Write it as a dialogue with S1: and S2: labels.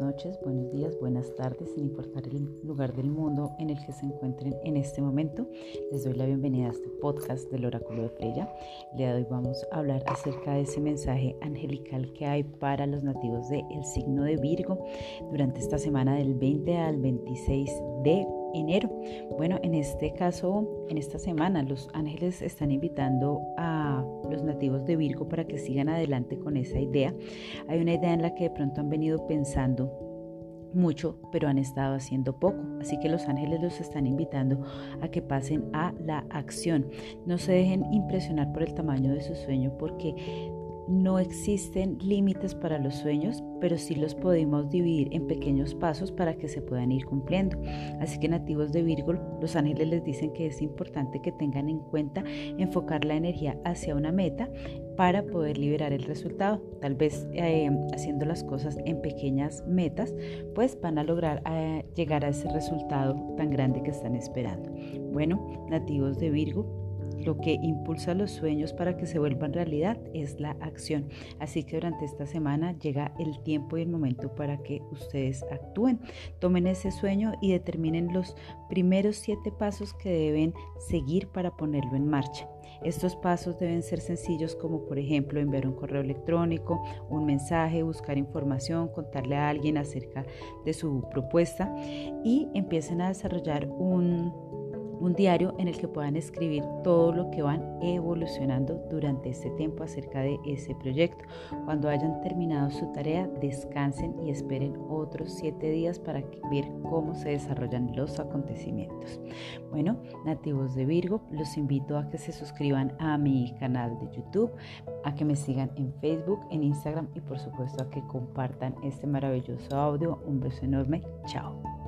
S1: noches, buenos días, buenas tardes, sin importar el lugar del mundo en el que se encuentren en este momento. Les doy la bienvenida a este podcast del Oráculo de Freya. El día de hoy vamos a hablar acerca de ese mensaje angelical que hay para los nativos del signo de Virgo durante esta semana del 20 al 26 de enero. Bueno, en este caso, en esta semana, los ángeles están invitando a los nativos de Virgo para que sigan adelante con esa idea. Hay una idea en la que de pronto han venido pensando mucho, pero han estado haciendo poco. Así que los ángeles los están invitando a que pasen a la acción. No se dejen impresionar por el tamaño de su sueño porque no existen límites para los sueños, pero sí los podemos dividir en pequeños pasos para que se puedan ir cumpliendo. Así que nativos de Virgo, los ángeles les dicen que es importante que tengan en cuenta enfocar la energía hacia una meta para poder liberar el resultado. Tal vez eh, haciendo las cosas en pequeñas metas, pues van a lograr eh, llegar a ese resultado tan grande que están esperando. Bueno, nativos de Virgo, lo que impulsa los sueños para que se vuelvan realidad es la acción. Así que durante esta semana llega el tiempo y el momento para que ustedes actúen. Tomen ese sueño y determinen los primeros siete pasos que deben seguir para ponerlo en marcha. Estos pasos deben ser sencillos como por ejemplo enviar un correo electrónico, un mensaje, buscar información, contarle a alguien acerca de su propuesta y empiecen a desarrollar un un diario en el que puedan escribir todo lo que van evolucionando durante este tiempo acerca de ese proyecto. Cuando hayan terminado su tarea, descansen y esperen otros siete días para ver cómo se desarrollan los acontecimientos. Bueno, nativos de Virgo, los invito a que se suscriban a mi canal de YouTube, a que me sigan en Facebook, en Instagram y por supuesto a que compartan este maravilloso audio. Un beso enorme. Chao.